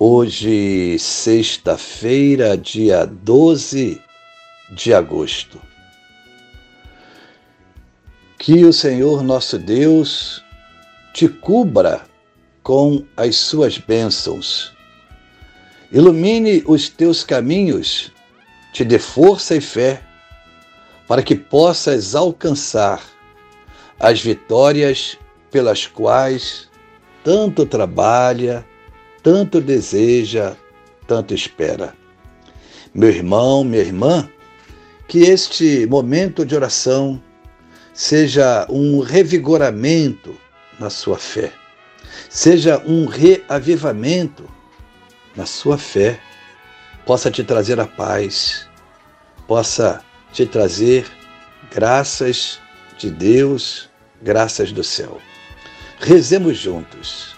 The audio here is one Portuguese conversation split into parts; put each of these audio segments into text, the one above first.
Hoje, sexta-feira, dia 12 de agosto. Que o Senhor nosso Deus te cubra com as suas bênçãos, ilumine os teus caminhos, te dê força e fé, para que possas alcançar as vitórias pelas quais tanto trabalha, tanto deseja, tanto espera. Meu irmão, minha irmã, que este momento de oração seja um revigoramento na sua fé, seja um reavivamento na sua fé, possa te trazer a paz, possa te trazer graças de Deus, graças do céu. Rezemos juntos.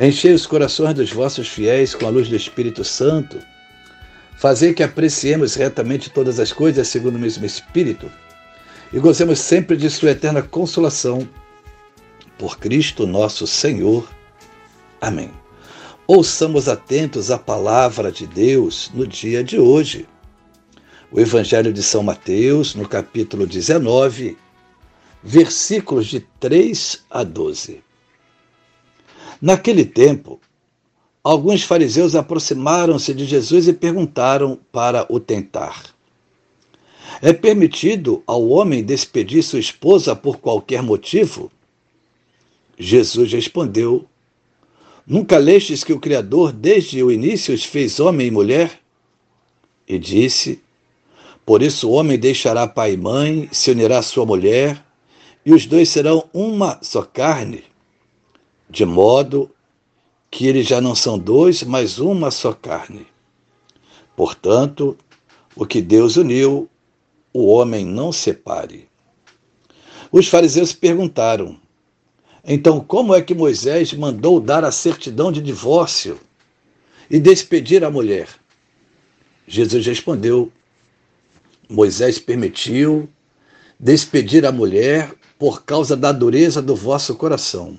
Enchei os corações dos vossos fiéis com a luz do Espírito Santo. Fazei que apreciemos retamente todas as coisas segundo o mesmo Espírito e gozemos sempre de Sua eterna consolação. Por Cristo nosso Senhor. Amém. Ouçamos atentos a palavra de Deus no dia de hoje. O Evangelho de São Mateus, no capítulo 19, versículos de 3 a 12. Naquele tempo, alguns fariseus aproximaram-se de Jesus e perguntaram para o tentar: É permitido ao homem despedir sua esposa por qualquer motivo? Jesus respondeu: Nunca lestes que o Criador, desde o início, os fez homem e mulher? E disse: Por isso o homem deixará pai e mãe, se unirá à sua mulher, e os dois serão uma só carne de modo que eles já não são dois, mas uma só carne. Portanto, o que Deus uniu, o homem não separe. Os fariseus perguntaram: então, como é que Moisés mandou dar a certidão de divórcio e despedir a mulher? Jesus respondeu: Moisés permitiu despedir a mulher por causa da dureza do vosso coração.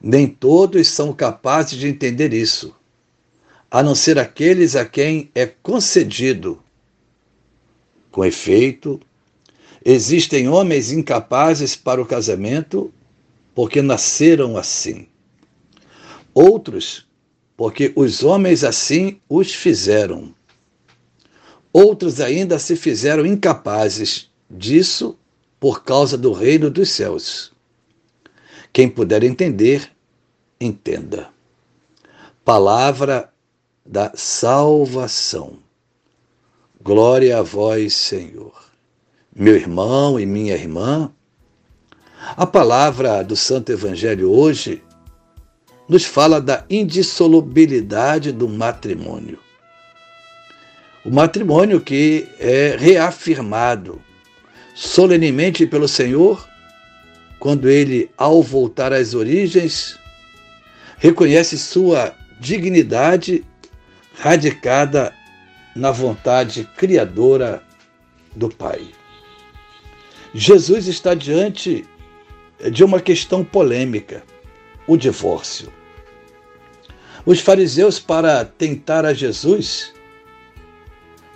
nem todos são capazes de entender isso, a não ser aqueles a quem é concedido. Com efeito, existem homens incapazes para o casamento porque nasceram assim. Outros, porque os homens assim os fizeram. Outros ainda se fizeram incapazes disso por causa do reino dos céus. Quem puder entender, entenda. Palavra da salvação. Glória a vós, Senhor. Meu irmão e minha irmã, a palavra do Santo Evangelho hoje nos fala da indissolubilidade do matrimônio. O matrimônio que é reafirmado solenemente pelo Senhor quando ele, ao voltar às origens, reconhece sua dignidade radicada na vontade criadora do Pai. Jesus está diante de uma questão polêmica: o divórcio. Os fariseus, para tentar a Jesus,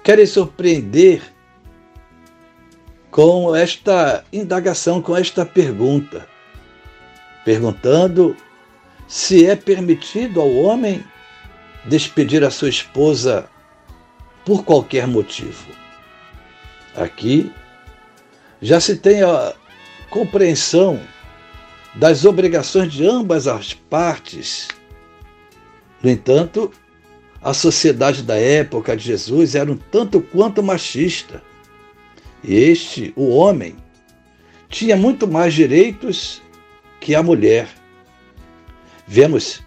querem surpreender com esta indagação, com esta pergunta, perguntando se é permitido ao homem despedir a sua esposa por qualquer motivo. Aqui já se tem a compreensão das obrigações de ambas as partes. No entanto, a sociedade da época de Jesus era um tanto quanto machista. Este, o homem, tinha muito mais direitos que a mulher. Vemos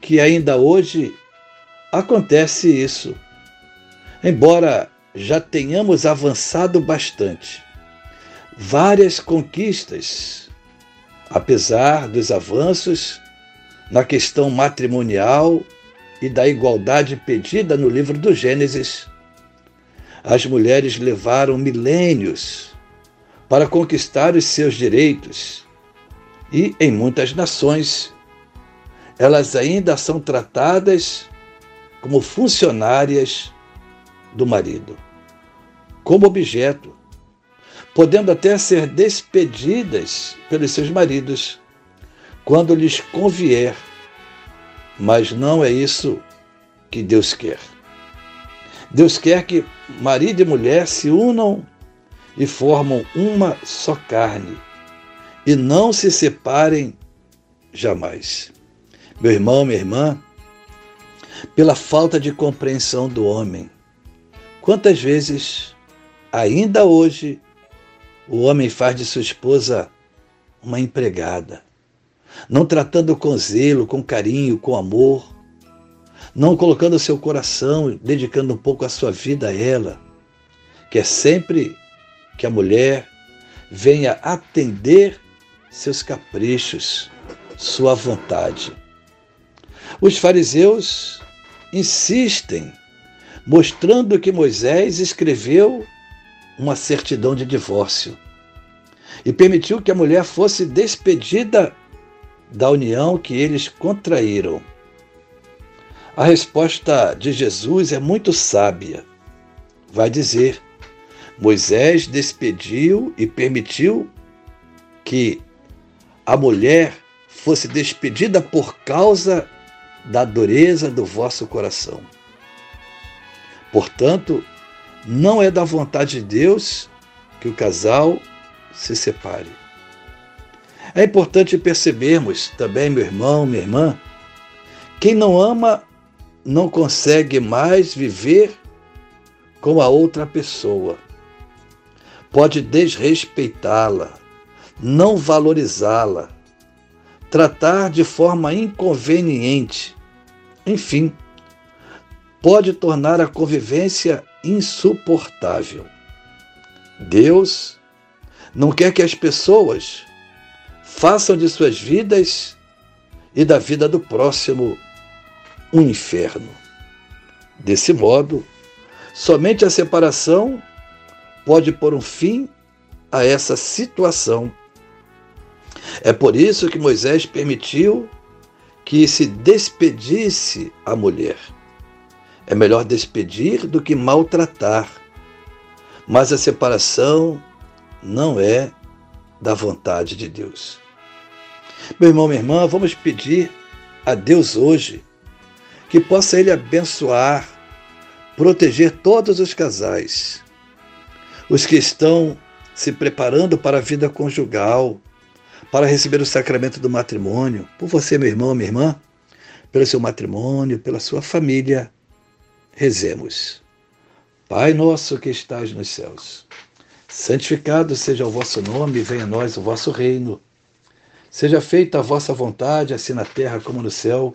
que ainda hoje acontece isso. Embora já tenhamos avançado bastante, várias conquistas, apesar dos avanços na questão matrimonial e da igualdade pedida no livro do Gênesis, as mulheres levaram milênios para conquistar os seus direitos e, em muitas nações, elas ainda são tratadas como funcionárias do marido, como objeto, podendo até ser despedidas pelos seus maridos quando lhes convier. Mas não é isso que Deus quer. Deus quer que marido e mulher se unam e formam uma só carne e não se separem jamais. Meu irmão, minha irmã, pela falta de compreensão do homem, quantas vezes, ainda hoje, o homem faz de sua esposa uma empregada, não tratando com zelo, com carinho, com amor, não colocando seu coração, dedicando um pouco a sua vida a ela, que é sempre que a mulher venha atender seus caprichos, sua vontade. Os fariseus insistem, mostrando que Moisés escreveu uma certidão de divórcio e permitiu que a mulher fosse despedida da união que eles contraíram. A resposta de Jesus é muito sábia. Vai dizer: Moisés despediu e permitiu que a mulher fosse despedida por causa da dureza do vosso coração. Portanto, não é da vontade de Deus que o casal se separe. É importante percebermos também, meu irmão, minha irmã, quem não ama não consegue mais viver com a outra pessoa. Pode desrespeitá-la, não valorizá-la, tratar de forma inconveniente. Enfim, pode tornar a convivência insuportável. Deus não quer que as pessoas façam de suas vidas e da vida do próximo um inferno. Desse modo, somente a separação pode pôr um fim a essa situação. É por isso que Moisés permitiu que se despedisse a mulher. É melhor despedir do que maltratar. Mas a separação não é da vontade de Deus. Meu irmão, minha irmã, vamos pedir a Deus hoje que possa Ele abençoar, proteger todos os casais, os que estão se preparando para a vida conjugal, para receber o sacramento do matrimônio, por você, meu irmão, minha irmã, pelo seu matrimônio, pela sua família, rezemos. Pai nosso que estás nos céus, santificado seja o vosso nome, venha a nós o vosso reino. Seja feita a vossa vontade, assim na terra como no céu.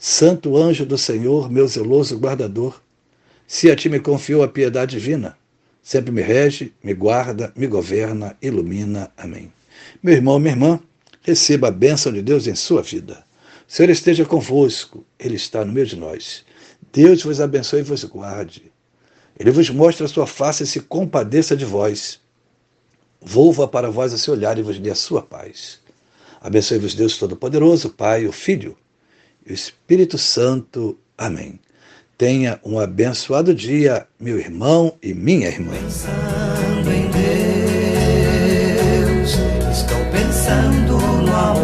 Santo anjo do Senhor, meu zeloso guardador, se a ti me confiou a piedade divina, sempre me rege, me guarda, me governa, ilumina. Amém. Meu irmão, minha irmã, receba a bênção de Deus em sua vida. O Senhor esteja convosco, Ele está no meio de nós. Deus vos abençoe e vos guarde. Ele vos mostre a sua face e se compadeça de vós. Volva para vós o seu olhar e vos dê a sua paz. Abençoe-vos Deus Todo-Poderoso, Pai, o Filho Espírito Santo. Amém. Tenha um abençoado dia, meu irmão e minha irmã. Pensando em Deus, estou pensando no amor,